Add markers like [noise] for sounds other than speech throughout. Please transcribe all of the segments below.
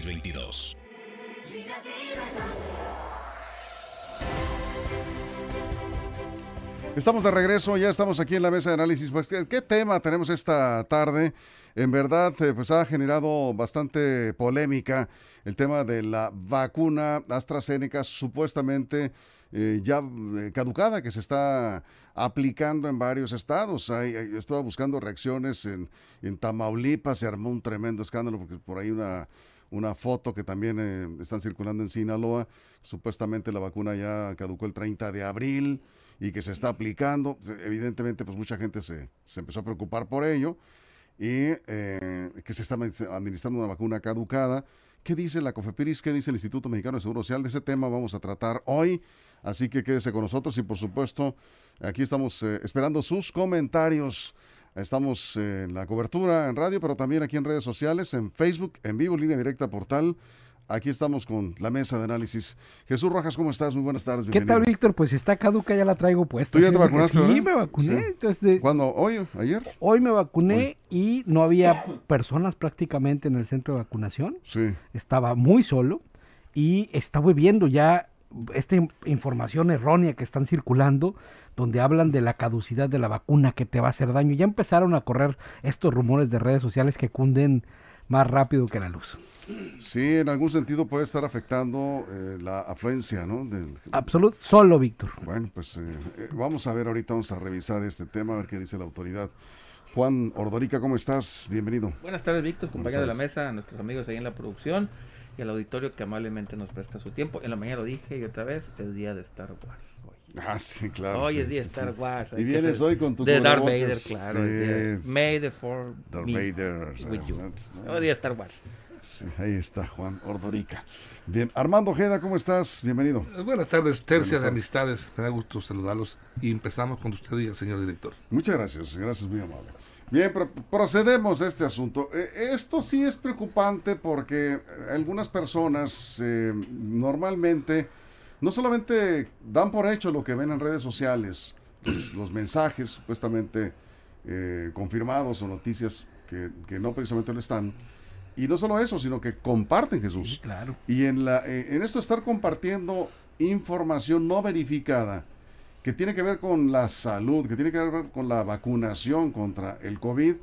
22. Estamos de regreso, ya estamos aquí en la mesa de análisis. Pues, ¿qué, tema tenemos esta tarde? En verdad, eh, pues ha generado bastante polémica el tema de la vacuna AstraZeneca supuestamente eh, ya eh, caducada que se está aplicando en varios estados. Hay, estaba buscando reacciones en, en Tamaulipas, se armó un tremendo escándalo porque por ahí una, una foto que también eh, están circulando en Sinaloa. Supuestamente la vacuna ya caducó el 30 de abril y que se está aplicando. Evidentemente, pues mucha gente se, se empezó a preocupar por ello y eh, que se está administrando una vacuna caducada. ¿Qué dice la COFEPIRIS? ¿Qué dice el Instituto Mexicano de Seguro Social? De ese tema vamos a tratar hoy. Así que quédese con nosotros y por supuesto aquí estamos eh, esperando sus comentarios. Estamos en la cobertura en radio, pero también aquí en redes sociales, en Facebook, en vivo, línea directa, portal. Aquí estamos con la mesa de análisis. Jesús Rojas, ¿cómo estás? Muy buenas tardes. ¿Qué tal, bienvenido. Víctor? Pues está caduca, ya la traigo puesta. ¿Tú ya te vacunaste, Sí, me vacuné. Sí. Entonces, ¿Cuándo? ¿Hoy? ¿Ayer? hoy me vacuné y no había personas prácticamente en el centro de vacunación. Sí. Estaba muy solo y estaba viendo ya esta in- información errónea que están circulando, donde hablan de la caducidad de la vacuna que te va a hacer daño. Ya empezaron a correr estos rumores de redes sociales que cunden más rápido que la luz. Sí, en algún sentido puede estar afectando eh, la afluencia, ¿no? Del- Absoluto, solo Víctor. Bueno, pues eh, eh, vamos a ver ahorita, vamos a revisar este tema, a ver qué dice la autoridad. Juan Ordorica, ¿cómo estás? Bienvenido. Buenas tardes, Víctor, compañero de la mesa, a nuestros amigos ahí en la producción y al auditorio que amablemente nos presta su tiempo. En la mañana lo dije y otra vez, es día de Star Wars. Hoy, Ah, sí, claro. Hoy sí, es día de sí, Star sí. Wars. Y vienes hoy con tu De Darth. Vader, claro. May the Four Darth be Vader. with you. Hoy día de Star Wars. Sí, ahí está Juan Ordorica. Bien, Armando Ojeda, ¿cómo estás? Bienvenido. Buenas tardes, tercia Buenas de amistades. Me da gusto saludarlos y empezamos cuando usted diga, señor director. Muchas gracias, gracias, muy amable. Bien, pro- procedemos a este asunto. Eh, esto sí es preocupante porque algunas personas eh, normalmente no solamente dan por hecho lo que ven en redes sociales, los, los mensajes supuestamente eh, confirmados o noticias que, que no precisamente lo están, y no solo eso, sino que comparten Jesús. claro. Y en, la, eh, en esto estar compartiendo información no verificada, que tiene que ver con la salud, que tiene que ver con la vacunación contra el COVID,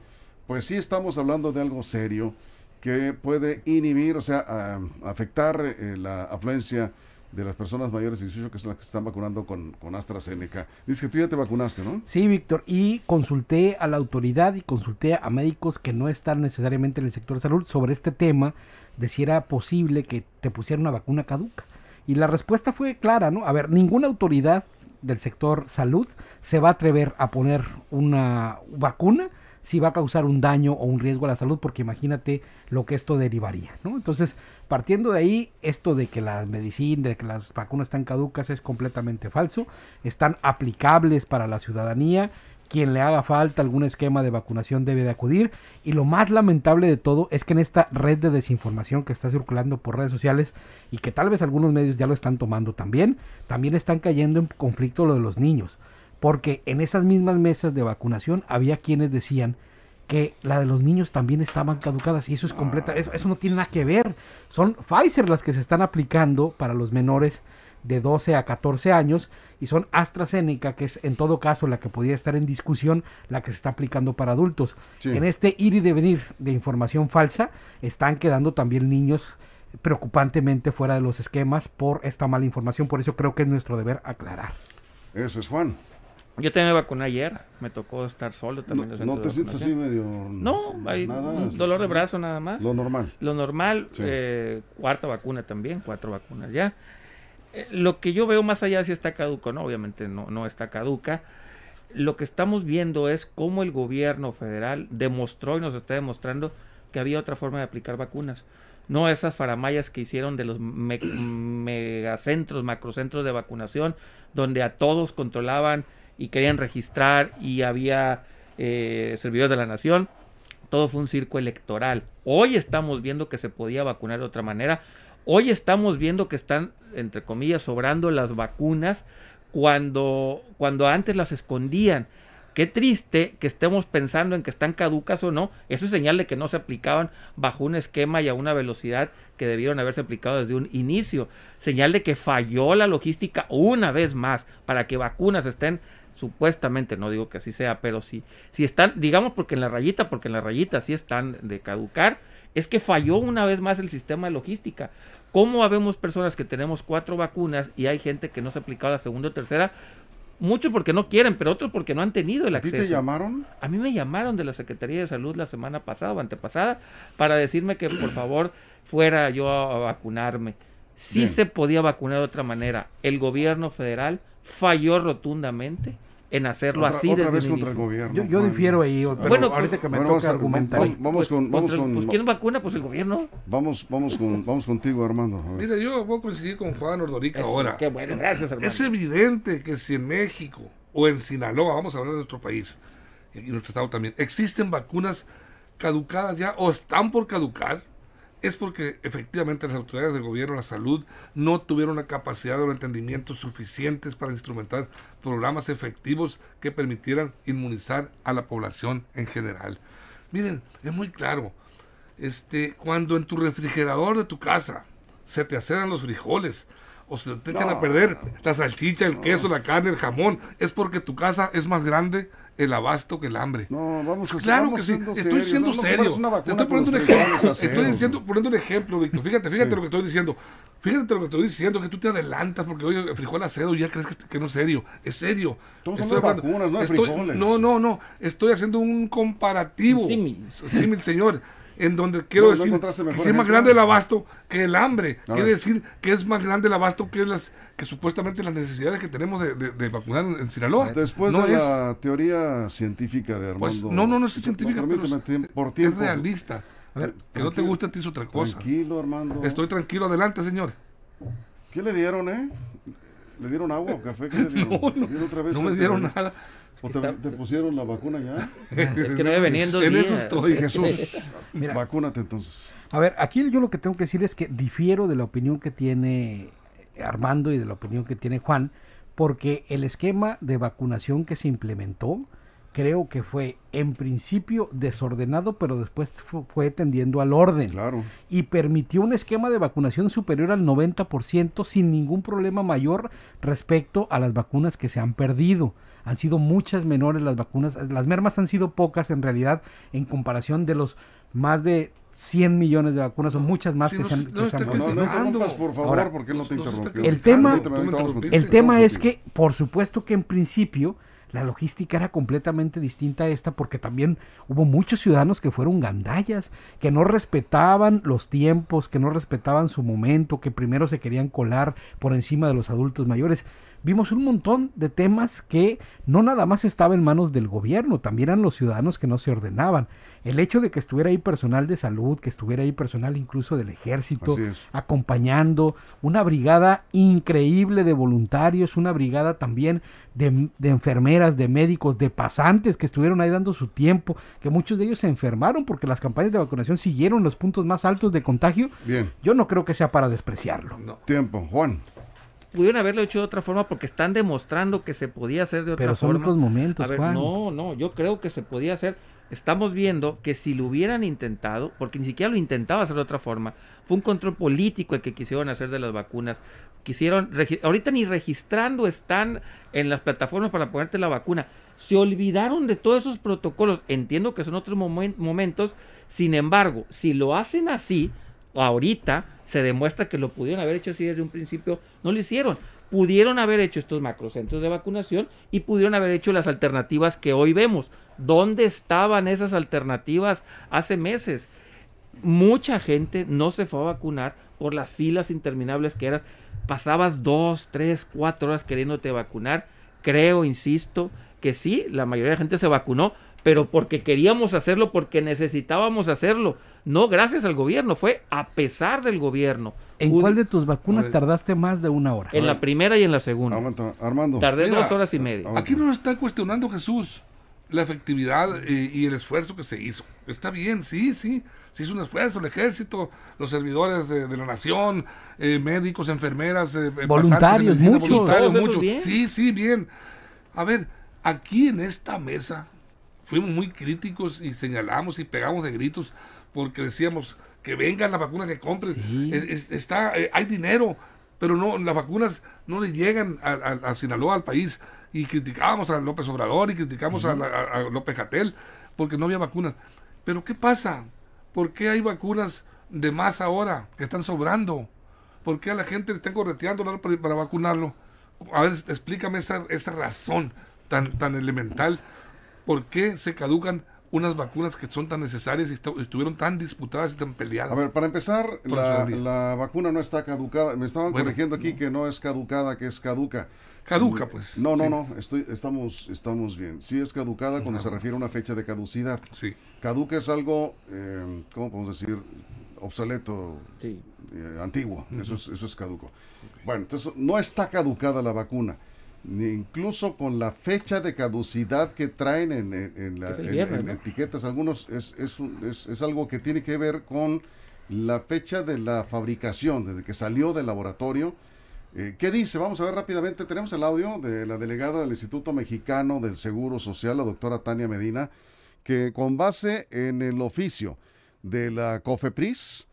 pues sí estamos hablando de algo serio que puede inhibir, o sea, a- afectar eh, la afluencia de las personas mayores de 18 que son las que están vacunando con, con AstraZeneca. Dice que tú ya te vacunaste, ¿no? Sí, Víctor, y consulté a la autoridad y consulté a médicos que no están necesariamente en el sector de salud sobre este tema de si era posible que te pusieran una vacuna caduca. Y la respuesta fue clara, ¿no? A ver, ninguna autoridad del sector salud se va a atrever a poner una vacuna si va a causar un daño o un riesgo a la salud, porque imagínate lo que esto derivaría, ¿no? Entonces, partiendo de ahí, esto de que la medicina, de que las vacunas están caducas es completamente falso, están aplicables para la ciudadanía, quien le haga falta algún esquema de vacunación debe de acudir, y lo más lamentable de todo es que en esta red de desinformación que está circulando por redes sociales y que tal vez algunos medios ya lo están tomando también, también están cayendo en conflicto lo de los niños porque en esas mismas mesas de vacunación había quienes decían que la de los niños también estaban caducadas y eso es completa, eso, eso no tiene nada que ver. Son Pfizer las que se están aplicando para los menores de 12 a 14 años y son AstraZeneca, que es en todo caso la que podría estar en discusión, la que se está aplicando para adultos. Sí. En este ir y devenir de información falsa están quedando también niños preocupantemente fuera de los esquemas por esta mala información, por eso creo que es nuestro deber aclarar. Eso es Juan. Yo también me vacuné ayer, me tocó estar solo también. no te de sientes así medio... No, hay nada, un dolor de brazo nada más. Lo normal. Lo normal, Sí. eh, cuarta vacuna también, cuatro vacunas ya. Eh, lo que yo veo más allá si está caduco, no, obviamente no, no está caduca. Lo que estamos viendo es cómo el gobierno federal demostró y nos está demostrando que había otra forma de aplicar vacunas. no esas faramayas que hicieron de los [clears throat] megacentros, macrocentros de vacunación, donde a todos controlaban y querían registrar y había eh, servidores de la nación. Todo fue un circo electoral. Hoy estamos viendo que se podía vacunar de otra manera. Hoy estamos viendo que están, entre comillas, sobrando las vacunas cuando, cuando antes las escondían. Qué triste que estemos pensando en que están caducas o no. Eso es señal de que no se aplicaban bajo un esquema y a una velocidad que debieron haberse aplicado desde un inicio. Señal de que falló la logística una vez más para que vacunas estén supuestamente, no digo que así sea, pero si, si están, digamos porque en la rayita, porque en la rayita sí están de caducar, es que falló una vez más el sistema de logística. ¿Cómo habemos personas que tenemos cuatro vacunas y hay gente que no se ha aplicado la segunda o tercera? Muchos porque no quieren, pero otros porque no han tenido el acceso. ¿A ti te llamaron? A mí me llamaron de la Secretaría de Salud la semana pasada o antepasada para decirme que por favor fuera yo a, vacunarme. Sí se podía vacunar de otra manera. El gobierno federal falló rotundamente en hacerlo así otra vez contra el gobierno. Yo, yo difiero ahí, pero bueno, ahorita que me bueno, toca argumentar. Vamos, vamos, pues, con, vamos con, pues, ¿quién vacuna? Pues el gobierno. Vamos, vamos, con, vamos contigo, Armando. Mira, yo voy a coincidir con Juan Ordorica ahora. Qué bueno, gracias, Armando. Es evidente que si en México o en Sinaloa, vamos a hablar de nuestro país y nuestro estado también, existen vacunas caducadas ya o están por caducar, es porque efectivamente las autoridades del gobierno de la salud no tuvieron la capacidad o entendimiento suficientes para instrumentar programas efectivos que permitieran inmunizar a la población en general. Miren, es muy claro, este, cuando en tu refrigerador de tu casa se te acedan los frijoles, o se te echan a perder la salchicha, el queso, la carne, el jamón, es porque tu casa es más grande el abasto que el hambre. No, vamos a Claro que sí, estoy siendo serio. estoy poniendo un ejemplo. Estoy diciendo, poniendo un ejemplo, Víctor. Fíjate, fíjate lo que estoy diciendo. Fíjate lo que estoy diciendo, que tú te adelantas porque hoy frijol acedo y ya crees que, no es serio. Es serio. Estamos hablando de vacunas, no de frijoles. No, no, no. Estoy haciendo un comparativo. Sí, Símil, señor en donde quiero decir que es más grande el abasto que el hambre. Quiere decir que es más grande el abasto que las que supuestamente las necesidades que tenemos de, vacunar en, Sinaloa. Después de la teoría científica de pues, Armando. no, no, no es científica, pero por tiempo. es realista. que no te gusta a ti es otra cosa. Tranquilo, Armando. Estoy tranquilo, adelante, señor. ¿Qué le dieron, eh? ¿Le dieron agua o café? ¿Qué le [laughs] dieron? no, no me dieron nada. ¿O te, pusieron la vacuna ya? [laughs] Es que no me venían En eso estoy. Jesús, [laughs] Mira, vacúnate entonces. A ver, aquí yo lo que tengo que decir es que difiero de la opinión que tiene Armando y de la opinión que tiene Juan, porque el esquema de vacunación que se implementó creo que fue en principio desordenado, pero después fue tendiendo al orden. Claro. Y permitió un esquema de vacunación superior al 90% sin ningún problema mayor respecto a las vacunas que se han perdido han sido muchas menores las vacunas, las mermas han sido pocas en realidad en comparación de los más de 100 millones de vacunas, son muchas más que, se han, no, no, por favor, porque no te interrumpió. El tema, el tema es que, por supuesto que en principio la logística era completamente distinta a esta porque también hubo muchos ciudadanos que fueron gandallas, que no respetaban los tiempos, que no respetaban su momento, que primero se querían colar por encima de los adultos mayores vimos un montón de temas que no nada más estaba en manos del gobierno, también eran los ciudadanos que no se ordenaban. El hecho de que estuviera ahí personal de salud, que estuviera ahí personal incluso del ejército, acompañando, una brigada increíble de voluntarios, una brigada también de, de, enfermeras, de médicos, de pasantes que estuvieron ahí dando su tiempo, que muchos de ellos se enfermaron porque las campañas de vacunación siguieron los puntos más altos de contagio. Bien. Yo no creo que sea para despreciarlo. No. Tiempo, Juan pudieron haberlo hecho de otra forma porque están demostrando que se podía hacer de otra forma. Pero son otros momentos, a ver, No, no, yo creo que se podía hacer. Estamos viendo que si lo hubieran intentado, porque ni siquiera lo intentaba hacer de otra forma, fue un control político el que quisieron hacer de las vacunas. Quisieron, ahorita ni registrando están en las plataformas para ponerte la vacuna. Se olvidaron de todos esos protocolos. Entiendo que son otros momentos. Sin embargo, si lo hacen así, ahorita se demuestra que lo pudieron haber hecho así desde un principio, no lo hicieron. Pudieron haber hecho estos macrocentros de vacunación y pudieron haber hecho las alternativas que hoy vemos. ¿Dónde estaban esas alternativas hace meses? Mucha gente no se fue a vacunar por las filas interminables que eran. Pasabas dos, tres, cuatro horas queriéndote vacunar. Creo, insisto, que sí, la mayoría de gente se vacunó, pero porque queríamos hacerlo, porque necesitábamos hacerlo no gracias al gobierno, fue a pesar del gobierno. ¿En Un- cuál de tus vacunas tardaste más de una hora? En la primera y en la segunda. Aguanta, Armando. Tardé Mira, dos horas y media. aguanta. Aquí no nos está cuestionando Jesús la efectividad eh, y el esfuerzo que se hizo. Está bien, sí, sí. Se hizo un esfuerzo, el ejército, los servidores de, de la nación, eh, médicos, enfermeras, eh, Voluntarios, medicina, muchos. voluntarios, muchos. bien. Sí, sí, bien. A ver, aquí en esta mesa fuimos muy críticos y señalamos y pegamos de gritos porque decíamos que vengan las vacunas que compren. Sí. Es- es- está, eh, hay dinero, pero no las vacunas no le llegan a, a- a Sinaloa, al país. Y criticábamos a López Obrador y criticamos a, la- a- a López Gatel porque no había vacunas. Pero ¿qué pasa? ¿Por qué hay vacunas de más ahora que están sobrando? ¿Por qué a la gente le están correteando para, para vacunarlo? A ver, explícame esa, esa razón tan, tan elemental. ¿Por qué se caducan unas vacunas que son tan necesarias y estu- estuvieron tan disputadas y tan peleadas? A ver, para empezar, la, vacuna no está caducada. Me estaban Bueno, corrigiendo aquí que no es caducada, que es caduca. Caduca, pues. No, no, Sí. no, estoy, estamos, estamos bien. Sí es caducada cuando se refiere a una fecha de caducidad. Sí. Caduca es algo, eh, ¿cómo podemos decir? Obsoleto, Sí. eh, antiguo. Eso, es, eso es caduco. Bueno, entonces no está caducada la vacuna. Incluso con la fecha de caducidad que traen en, en- en la- Es el en- viernes, en ¿no? etiquetas, algunos es, es, es- es algo que tiene que ver con la fecha de la fabricación, desde que salió del laboratorio. Eh, ¿Qué dice? Vamos a ver rápidamente. Tenemos el audio de la delegada del Instituto Mexicano del Seguro Social, la doctora Tania Medina, que con base en el oficio de la COFEPRIS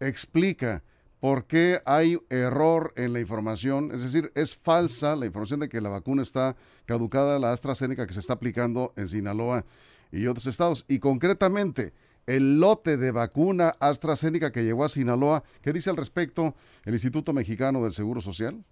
explica por qué hay error en la información, es decir, es falsa la información de que la vacuna está caducada, la AstraZeneca que se está aplicando en Sinaloa y otros estados. Y concretamente, el lote de vacuna AstraZeneca que llegó a Sinaloa, ¿qué dice al respecto el Instituto Mexicano del Seguro Social?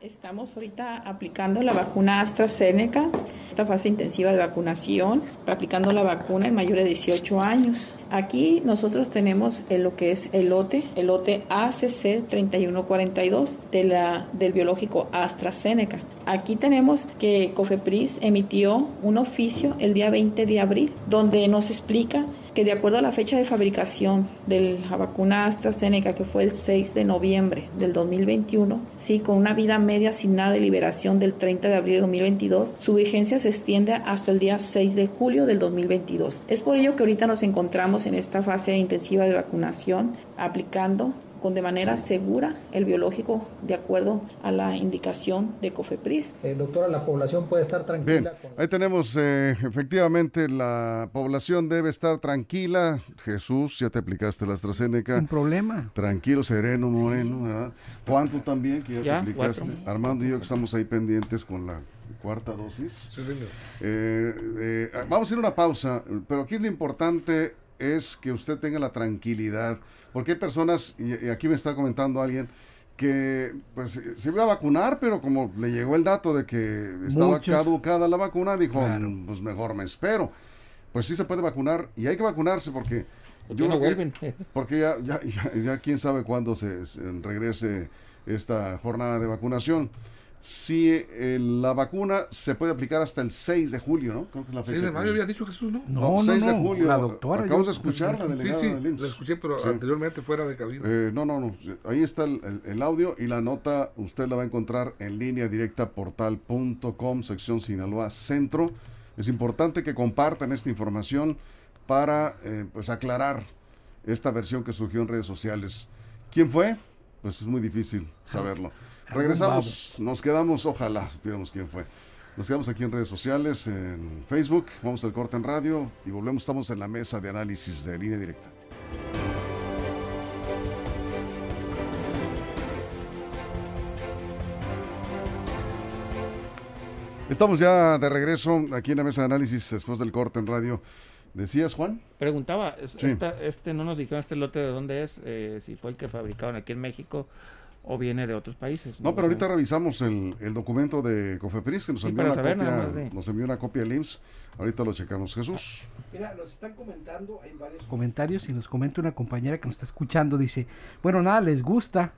Estamos ahorita aplicando la vacuna AstraZeneca, esta fase intensiva de vacunación, aplicando la vacuna en mayores de 18 años. Aquí nosotros tenemos lo que es el lote, el lote ACC 3142 de la, del biológico AstraZeneca. Aquí tenemos que COFEPRIS emitió un oficio el día 20 de abril donde nos explica que de acuerdo a la fecha de fabricación de la vacuna AstraZeneca, que fue el 6 de noviembre del 2021, sí, con una vida media sin nada de liberación del 30 de abril de 2022, su vigencia se extiende hasta el día 6 de julio del 2022. Es por ello que ahorita nos encontramos en esta fase intensiva de vacunación, aplicando con de manera segura el biológico de acuerdo a la indicación de COFEPRIS. Eh, doctora, la población puede estar Bien, tranquila. con- ahí tenemos, eh, efectivamente, la población debe estar tranquila. Jesús, ya te aplicaste la AstraZeneca. Un problema. Tranquilo, sereno, moreno, ¿verdad? Juan, tú también, que ya, Ya, te aplicaste. cuatro. Armando y yo que estamos ahí pendientes con la cuarta dosis. Sí, señor. Eh, eh, vamos a ir a una pausa, pero aquí lo importante es que usted tenga la tranquilidad, porque hay personas, y, y aquí me está comentando alguien, que pues se iba a vacunar, pero como le llegó el dato de que estaba Muchos. caducada la vacuna, dijo, Claro. "Mm, pues mejor me espero. Pues sí se puede vacunar y hay que vacunarse porque ¿Por yo no que- [laughs] porque ya, ya, ya, ya quién sabe cuándo se, se regrese esta jornada de vacunación. Si eh, la vacuna se puede aplicar hasta el 6 de julio, ¿no? Creo que es la 6 fecha. de mayo había dicho Jesús, ¿no? No, no, 6 de no, julio. la doctora, Acabamos yo- de escuchar la Sí, delegada sí, IMSS. lo escuché, pero Sí. anteriormente fuera de cabina. Eh, no, no, no. Ahí está el, el- el audio y la nota. Usted la va a encontrar en línea directa portal.com, sección Sinaloa Centro. Es importante que compartan esta información para eh, pues aclarar esta versión que surgió en redes sociales. ¿Quién fue? Pues es muy difícil saberlo. Regresamos, nos quedamos, ojalá supiéramos quién fue. Nos quedamos aquí en redes sociales, en Facebook, vamos al corte en radio y volvemos, estamos en la mesa de análisis de línea directa. Estamos ya de regreso aquí en la mesa de análisis después del corte en radio. ¿Decías, Juan? Preguntaba, Sí. esta- este no nos dijeron este lote de dónde es, eh, si fue el que fabricaron aquí en México o viene de otros países. No, pero ahorita revisamos el, el documento de Cofepris que nos Sí, envió, una saber copia, de- nos envió una copia el IMSS. Ahorita lo checamos. Jesús. Mira, nos están comentando, hay varios comentarios y nos comenta una compañera que nos está escuchando, dice, bueno, nada, les gusta,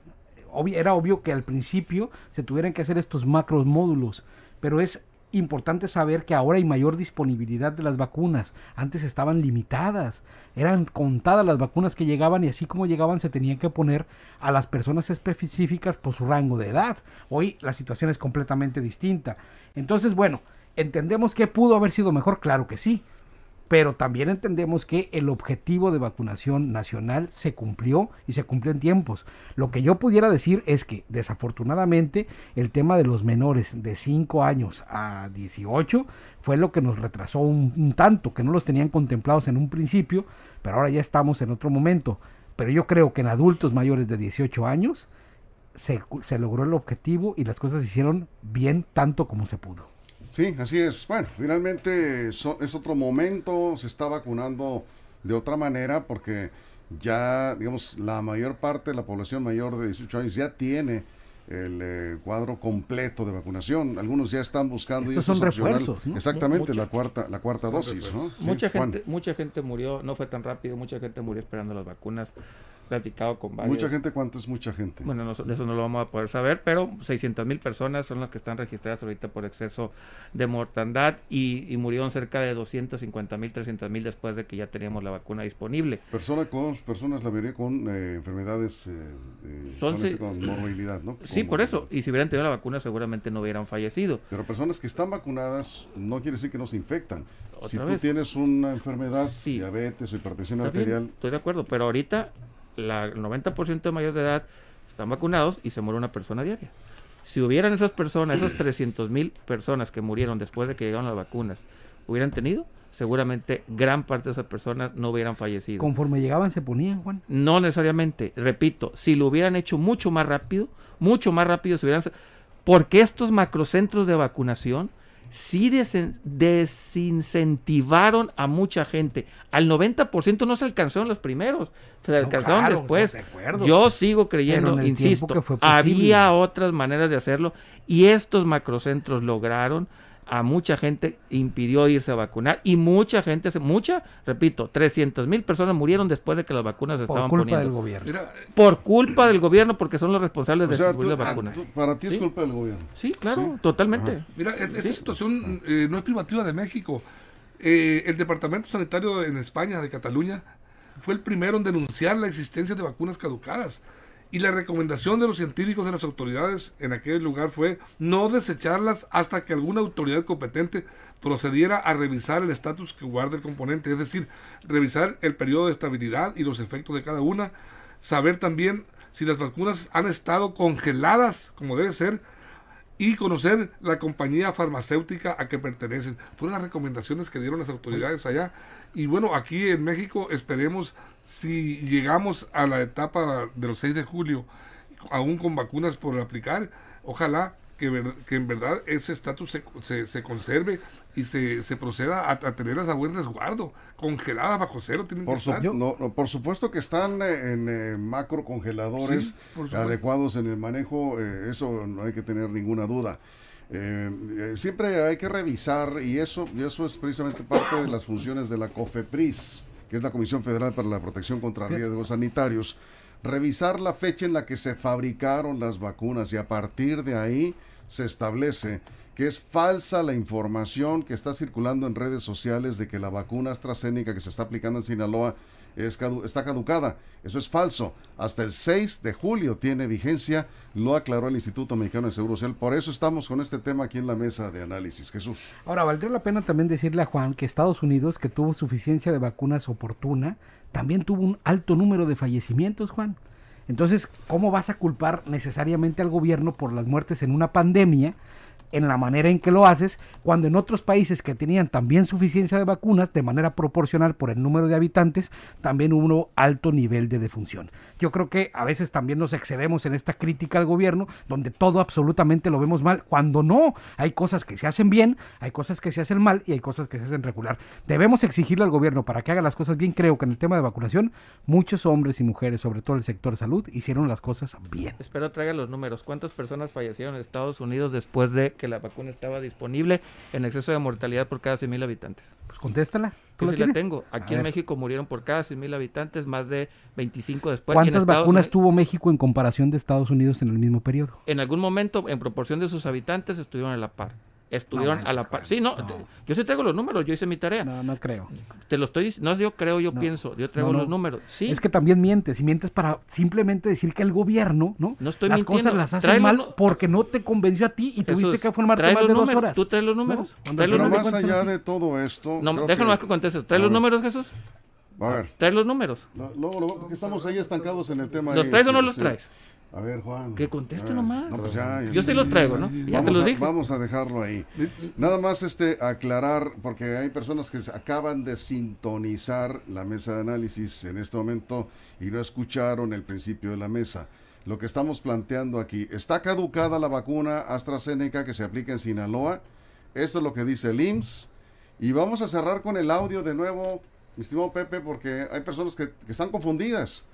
Obvi- era obvio que al principio se tuvieran que hacer estos macros módulos, pero es importante saber que ahora hay mayor disponibilidad de las vacunas. Antes estaban limitadas, eran contadas las vacunas que llegaban y así como llegaban se tenían que poner a las personas específicas por su rango de edad. Hoy la situación es completamente distinta. Entonces, bueno, ¿entendemos que pudo haber sido mejor? Claro que sí pero también entendemos que el objetivo de vacunación nacional se cumplió y se cumplió en tiempos. Lo que yo pudiera decir es que desafortunadamente el tema de los menores de 5 años a 18 fue lo que nos retrasó un, tanto, que no los tenían contemplados en un principio, pero ahora ya estamos en otro momento. Pero yo creo que en adultos mayores de 18 años se, se logró el objetivo y las cosas se hicieron bien tanto como se pudo. Sí, así es. Bueno, finalmente es otro momento, se está vacunando de otra manera porque ya, digamos, la mayor parte de la población mayor de 18 años ya tiene el eh, cuadro completo de vacunación. Algunos ya están buscando. Estos son refuerzos. Exactamente, la cuarta, la cuarta dosis. ¿no? Mucha gente, mucha gente murió, no fue tan rápido, mucha gente murió esperando las vacunas platicado con varios. ¿Mucha gente? ¿Cuánto es mucha gente? Bueno, eso no lo vamos a poder saber, pero 600 mil personas son las que están registradas ahorita por exceso de mortandad y, murieron cerca de 250 mil, 300 mil después de que ya teníamos la vacuna disponible. Personas con, personas, la mayoría con eh, enfermedades, eh, con, este, morbilidad, ¿no? Sí, por eso. Y si hubieran tenido la vacuna seguramente no hubieran fallecido. Pero personas que están vacunadas no quiere decir que no se infectan. Si tú tienes una enfermedad, diabetes o hipertensión arterial. estoy de acuerdo, pero ahorita la, el 90% de mayores de edad están vacunados y se muere una persona diaria. Si hubieran esas personas, esas [clears throat] 300 mil personas que murieron después de que llegaron las vacunas, hubieran tenido, seguramente gran parte de esas personas no hubieran fallecido. Conforme llegaban se ponían, Juan. No necesariamente, repito, si lo hubieran hecho mucho más rápido, mucho más rápido se hubieran... Porque estos macrocentros de vacunación sí desincentivaron a mucha gente. Al 90% no se alcanzaron los primeros, se alcanzaron después. Yo sigo creyendo, insisto, había otras maneras de hacerlo y estos macrocentros lograron a mucha gente impidió irse a vacunar y mucha gente, mucha, repito, 300 mil personas murieron después de que las vacunas estaban poniendo. Por culpa del gobierno. por culpa del gobierno porque son los responsables de distribuir las vacunas. para ti es culpa del gobierno. Sí, claro, totalmente. Mira, esta situación eh, no es privativa de México. Eh, el Departamento Sanitario en España, de Cataluña, fue el primero en denunciar la existencia de vacunas caducadas. Y la recomendación de los científicos de las autoridades en aquel lugar fue no desecharlas hasta que alguna autoridad competente procediera a revisar el estatus que guarda el componente, es decir, revisar el periodo de estabilidad y los efectos de cada una, saber también si las vacunas han estado congeladas como debe ser y conocer la compañía farmacéutica a que pertenecen. Fueron las recomendaciones que dieron las autoridades allá. Y bueno, aquí en México esperemos si llegamos a la etapa de los 6 de julio, aún con vacunas por aplicar, ojalá que, que en verdad ese estatus se, se, conserve y se, se proceda a, tenerlas a buen resguardo, congeladas bajo cero. Tienen por, que por supuesto que están eh, en eh, macro congeladores adecuados en el manejo, eh, eso no hay que tener ninguna duda. Siempre hay que revisar y eso, y eso es precisamente parte de las funciones de la COFEPRIS, que es la Comisión Federal para la Protección contra Riesgos Sanitarios. Revisar la fecha en la que se fabricaron las vacunas y a partir de ahí se establece que es falsa la información que está circulando en redes sociales de que la vacuna AstraZeneca que se está aplicando en Sinaloa está caducada. Eso es falso. Hasta el 6 de julio tiene vigencia, lo aclaró el Instituto Mexicano de Seguro Social. Por eso estamos con este tema aquí en la mesa de análisis. Jesús. Ahora, valdría la pena también decirle a Juan que Estados Unidos, que tuvo suficiencia de vacunas oportuna, también tuvo un alto número de fallecimientos, Juan. Entonces, ¿cómo vas a culpar necesariamente al gobierno por las muertes en una pandemia en la manera en que lo haces, cuando en otros países que tenían también suficiencia de vacunas, de manera proporcional por el número de habitantes, también hubo alto nivel de defunción. Yo creo que a veces también nos excedemos en esta crítica al gobierno, donde todo absolutamente lo vemos mal, cuando no, hay cosas que se hacen bien, hay cosas que se hacen mal y hay cosas que se hacen regular. Debemos exigirle al gobierno para que haga las cosas bien. Creo que en el tema de vacunación, muchos hombres y mujeres, sobre todo el sector salud, hicieron las cosas bien. Espero traiga los números. ¿Cuántas personas fallecieron en Estados Unidos después de que la vacuna estaba disponible en exceso de mortalidad por cada 100.000 habitantes? Pues contéstala. ¿Tú pues la tengo. Aquí en México murieron por cada 100.000 habitantes más de 25 después. ¿Cuántas vacunas tuvo México en comparación de Estados Unidos en el mismo periodo? En algún momento, en proporción de sus habitantes, estuvieron a la par. Estuvieron No a la par. Sí, no, no. te- yo sí traigo los números, yo hice mi tarea. No, no creo. Te lo estoy dic- no yo creo, yo No. pienso, yo traigo los números. Sí, Es que también mientes, y mientes para simplemente decir que el gobierno, ¿no? No estoy las mintiendo. cosas las hace Tráelo, mal porque no te convenció a ti y Jesús, tuviste que formarte trae más de dos números. horas. Tú traes los números. No, trae los Pero números. más allá de todo esto. No, déjame que- más que contestes. ¿Traes los números, Jesús? A ver, ¿Traes los números? no, porque estamos ahí estancados en el tema. ¿Los traes o no los traes? A ver, Juan. Que conteste Ah, nomás. No, pues ya, Yo sí los traigo, ¿no? Ya vamos te los a- dije. Vamos a dejarlo ahí. Nada más este aclarar, porque hay personas que acaban de sintonizar la mesa de análisis en este momento y no escucharon el principio de la mesa. Lo que estamos planteando aquí, ¿está caducada la vacuna AstraZeneca que se aplica en Sinaloa? Esto es lo que dice el IMSS. Y vamos a cerrar con el audio de nuevo, mi estimado Pepe, porque hay personas que, que están confundidas.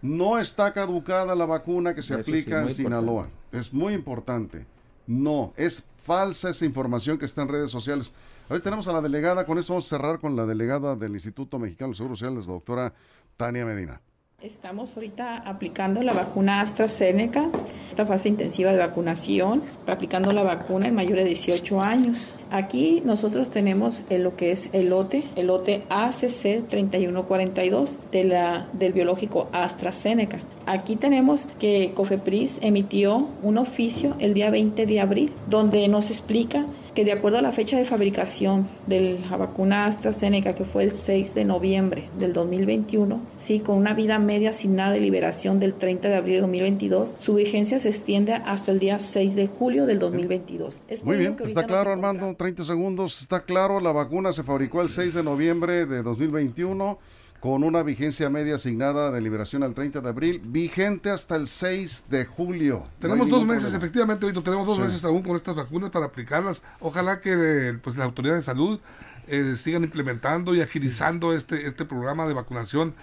No está caducada la vacuna que se Eso sí, aplica en Sinaloa. Es muy importante. No, es falsa esa información que está en redes sociales. A ver, tenemos a la delegada, con eso vamos a cerrar con la delegada del Instituto Mexicano de Seguro Social, la doctora Tania Medina. Estamos ahorita aplicando la vacuna AstraZeneca, esta fase intensiva de vacunación, aplicando la vacuna en mayores de 18 años. Aquí nosotros tenemos el- lo que es el lote, el lote ACC 3142 de la, del biológico AstraZeneca. Aquí tenemos que COFEPRIS emitió un oficio el día 20 de abril donde nos explica que de acuerdo a la fecha de fabricación de la vacuna AstraZeneca, que fue el 6 de noviembre del 2021, sí, con una vida media asignada de liberación del 30 de abril de 2022, su vigencia se extiende hasta el día 6 de julio del 2022. Es Muy bien, está claro Armando, 30 segundos, está claro, la vacuna se fabricó el 6 de noviembre de 2021 con una vigencia media asignada de liberación al 30 de abril, vigente hasta el 6 de julio. No Tenemos dos meses, problema. efectivamente, Víctor, tenemos dos Sí. meses aún con estas vacunas para aplicarlas. Ojalá que eh, pues, las autoridades de salud eh, sigan implementando y agilizando este, este programa de vacunación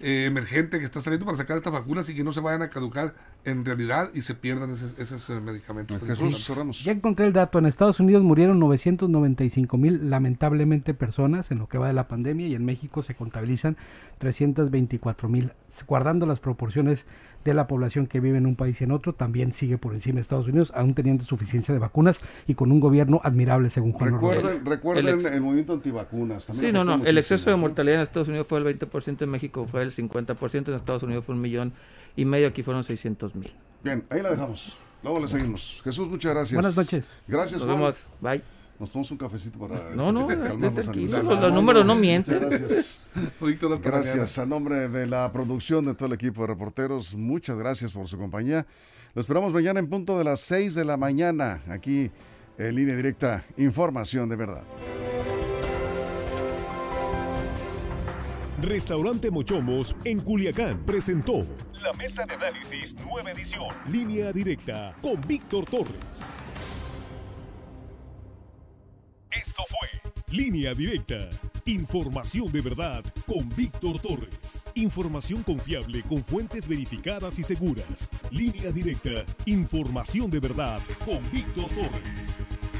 eh, emergente que está saliendo para sacar estas vacunas y que no se vayan a caducar en realidad y se pierdan esos, esos, medicamentos. Jesús, cerramos. Ya encontré el dato, en Estados Unidos murieron 995 mil lamentablemente personas en lo que va de la pandemia y en México se contabilizan 324 mil. Guardando las proporciones de la población que vive en un país y en otro, también sigue por encima de Estados Unidos, aún teniendo suficiencia de vacunas y con un gobierno admirable según Juan Orlando. Recuerden, recuerden el movimiento antivacunas. también Sí, no, no. El exceso de mortalidad en Estados Unidos fue el 20%, en México fue el 50%, en Estados Unidos fue un millón y medio, aquí fueron 600 mil. Bien, ahí la dejamos. Luego le seguimos. Jesús, muchas gracias. Buenas noches. Gracias, Nos Juan. vemos. Bye. Nos tomamos un cafecito para No, no, [laughs] este, tranquilo, ánimos. los- los números no mienten. Muchas gracias. [laughs] Gracias a nombre de la producción de todo el equipo de reporteros. Muchas gracias por su compañía. Lo esperamos mañana en punto de las 6 de la mañana, aquí en línea directa, información de verdad. Restaurante Mochomos en Culiacán presentó la mesa de análisis nueva edición, línea directa con Víctor Torres. Esto fue Línea Directa. Información de verdad con Víctor Torres. Información confiable con fuentes verificadas y seguras. Línea Directa. Información de verdad con Víctor Torres.